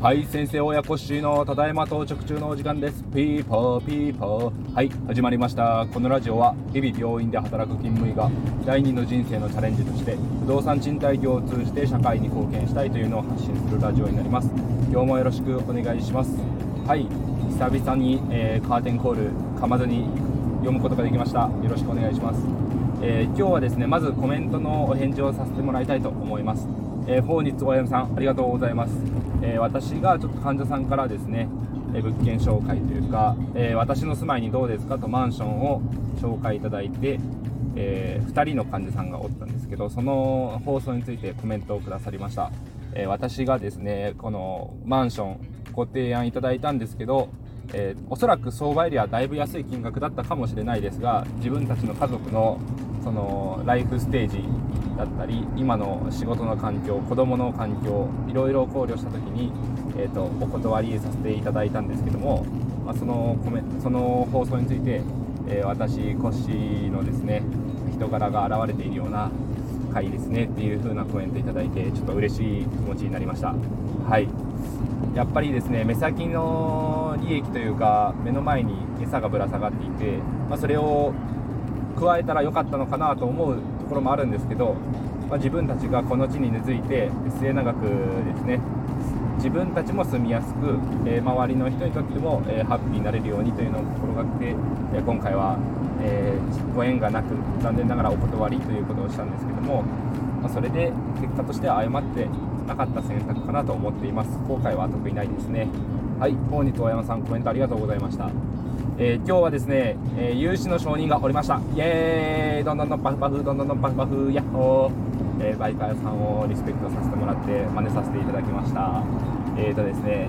はい先生親子氏のただいま到着中のお時間です。ピーポーピーポー。はい始まりました。このラジオは日々病院で働く勤務医が第二の人生のチャレンジとして不動産賃貸業を通じて社会に貢献したいというのを発信するラジオになります。今日もよろしくお願いします。はい久々に、えー、カーテンコール噛まずに読むことができました。よろしくお願いします、えー、今日はですねまずコメントのお返事をさせてもらいたいと思います。えー、本日おやむさんありがとうございます、えー、私がちょっと患者さんからですね、え、物件紹介というか、え私の住まいにどうですかとマンションを紹介いただいて、え2人の患者さんがおったんですけどその放送についてコメントをくださりました、え私がですねこのマンションご提案いただいたんですけどえー、おそらく相場よりはだいぶ安い金額だったかもしれないですが自分たちの家族のそのライフステージだったり今の仕事の環境子どもの環境いろいろ考慮した時に、えーと、お断りさせていただいたんですけども、まあ、そのコメその放送について、えー、私コッシーのですね人柄が現れているような回ですねっていう風なコメントいただいてちょっと嬉しい気持ちになりました。はい。やっぱりですね目先の利益というか目の前に餌がぶら下がっていて、まあ、それを加えたら良かったのかなと思うところもあるんですけど、まあ、自分たちがこの地に根付いて末永くですね自分たちも住みやすく、えー、周りの人にとっても、えー、ハッピーになれるようにというのを心がけて、え、今回は、えご縁がなく残念ながらお断りということをしたんですけども、まあ、それで結果としては誤ってなかった選択かなと思っています。後悔は特にないですね。はい本日大山さんコメントありがとうございました。えー、今日はですね、えー、有志の承認がおりました。イエーイ。どんどんどんパフパフ、どんどんどんパフパフ、ヤッホー、えー、バイカーさんをリスペクトさせてもらって真似させていただきました。えーとですね、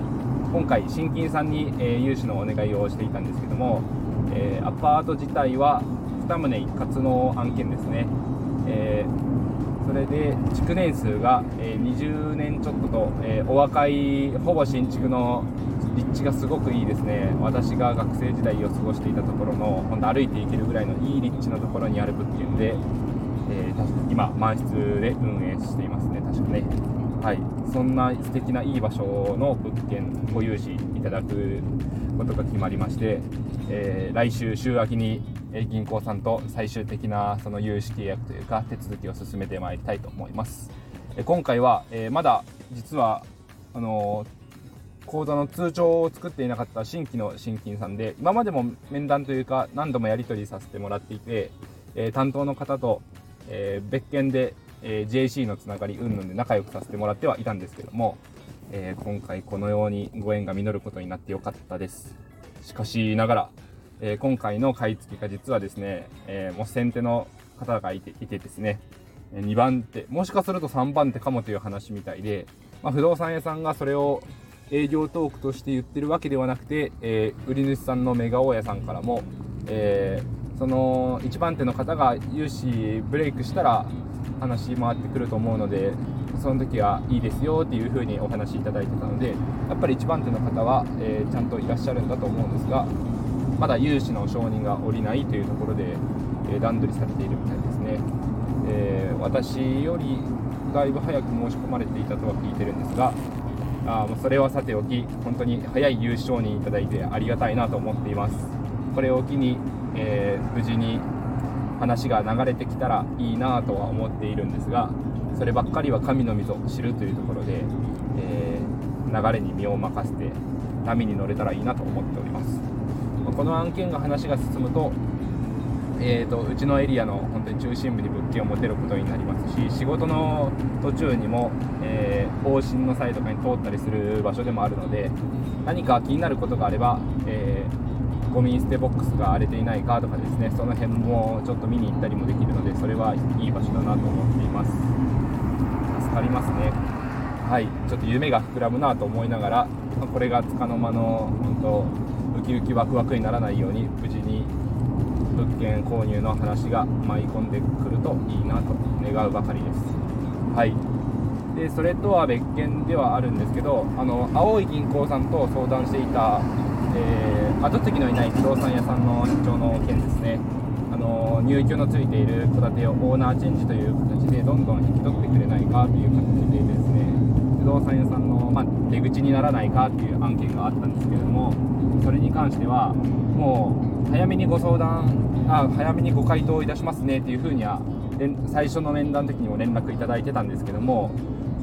今回、新金さんに、えー、融資のお願いをしていたんですけども、えー、アパート自体は2棟一括の案件ですね。えー、それで築年数が、え、20年ちょっとと、え、お若いほぼ新築の立地がすごくいいですね私が学生時代を過ごしていたところの本当歩いていけるぐらいのいい立地のところにある物件で、えー、今満室で運営していますね確かねはい。そんな素敵ないい場所の物件ご融資いただくことが決まりまして、えー、来週週明けに銀行さんと最終的なその融資契約というか手続きを進めてまいりたいと思います。今回は、えー、まだ実はあの講座の通帳を作っていなかった新規の新金さんで、今までも面談というか何度もやり取りさせてもらっていて、えー、担当の方と、えー、別件で、えー、JC のつながり云々で仲良くさせてもらってはいたんですけども、え今回このようにご縁が実ることになってよかったです。しかしながら、え今回の買い付けが実はですね、えもう先手の方がいていてですね、2番手、もしかすると3番手かもという話みたいで、まあ、不動産屋さんがそれを営業トークとして言ってるわけではなくて、えー、売り主さんのメガ大家さんからも、えー、その1番手の方が融資ブレイクしたら話回ってくると思うのでその時はいいですよっていう風にお話しいただいてたのでやっぱり1番手の方は、えー、ちゃんといらっしゃるんだと思うんですがまだ融資の承認が下りないというところで、え段取りされているみたいですね、え私よりだいぶ早く申し込まれていたとは聞いてるんですがあもうそれはさておき本当に早い優勝認いただいてありがたいなと思っています。これを機に、えー、無事に話が流れてきたらいいなとは思っているんですがそればっかりは神のみぞ知るというところで、えー、流れに身を任せて波に乗れたらいいなと思っております。まこの案件が話が進むとえーと、うちのエリアの本当に中心部に物件を持てることになりますし仕事の途中にも、えー、方針の際とかに通ったりする場所でもあるので何か気になることがあれば、えー、ゴミ捨てボックスが荒れていないかとかですねその辺もちょっと見に行ったりもできるのでそれはいい場所だなと思っています。助かりますね。はい。ちょっと夢が膨らむなと思いながらこれがつかの間の本当ウキウキワクワクにならないように無事に物件購入の話が舞い込んでくるといいなと願うばかりです。はい。でそれとは別件ではあるんですけどあの青い銀行さんと相談していた、えー、後継ぎのいない不動産屋さんの社長の件ですね。あの入居のついている戸建てをオーナーチェンジという形でどんどん引き取ってくれないかという形でですね不動産屋さんの、まあ、出口にならないかっていう案件があったんですけれどもそれに関してはもう早めにご相談あ早めにご回答いたしますねっていうふうには最初の面談の時にも連絡いただいてたんですけども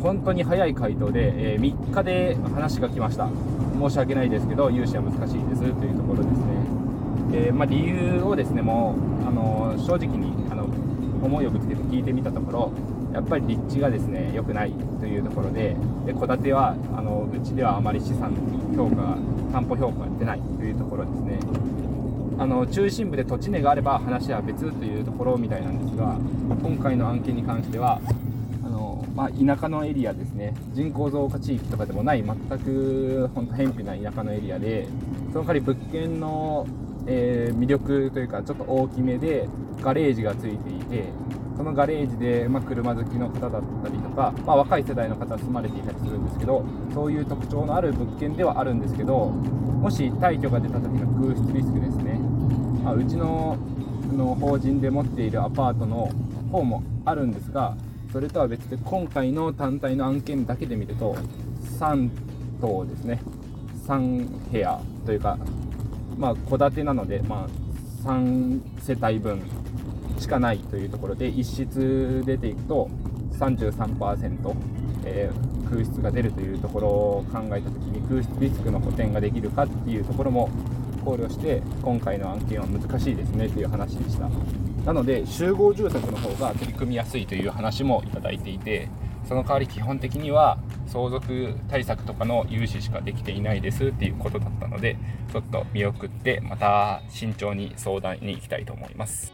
本当に早い回答で、えー、3日で話が来ました。申し訳ないですけど融資は難しいですというところですね、えー、まあ、理由をですねもうあの正直にあの思いをぶつけて聞いてみたところやっぱり立地がですね良くないというところで戸建てはあのうちではあまり資産評価担保評価が出ないというところですね。あの中心部で土地値があれば話は別というところみたいなんですが今回の案件に関しては、まあ、田舎のエリアですね。人口増加地域とかでもない全く本当偏僻な田舎のエリアでその代わり物件の、えー、魅力というかちょっと大きめでガレージがついていてそのガレージで、まあ、車好きの方だったりとか、まあ、若い世代の方は住まれていたりするんですけどそういう特徴のある物件ではあるんですけどもし退去が出た時の空室リスクですね、まあ、うちのの法人で持っているアパートの方もあるんですがそれとは別で今回の単体の案件だけで見ると3棟ですね。3部屋というかまあ戸建てなので、まあ、3世帯分しかないというところで一室出ていくと33%、えー、空室が出るというところを考えた時に空室リスクの補填ができるかっていうところも考慮して今回の案件は難しいですねという話でした。なので集合住宅の方が取り組みやすいという話もいただいていてその代わり基本的には相続対策とかの融資しかできていないですっていうことだったのでちょっと見送ってまた慎重に相談に行きたいと思います。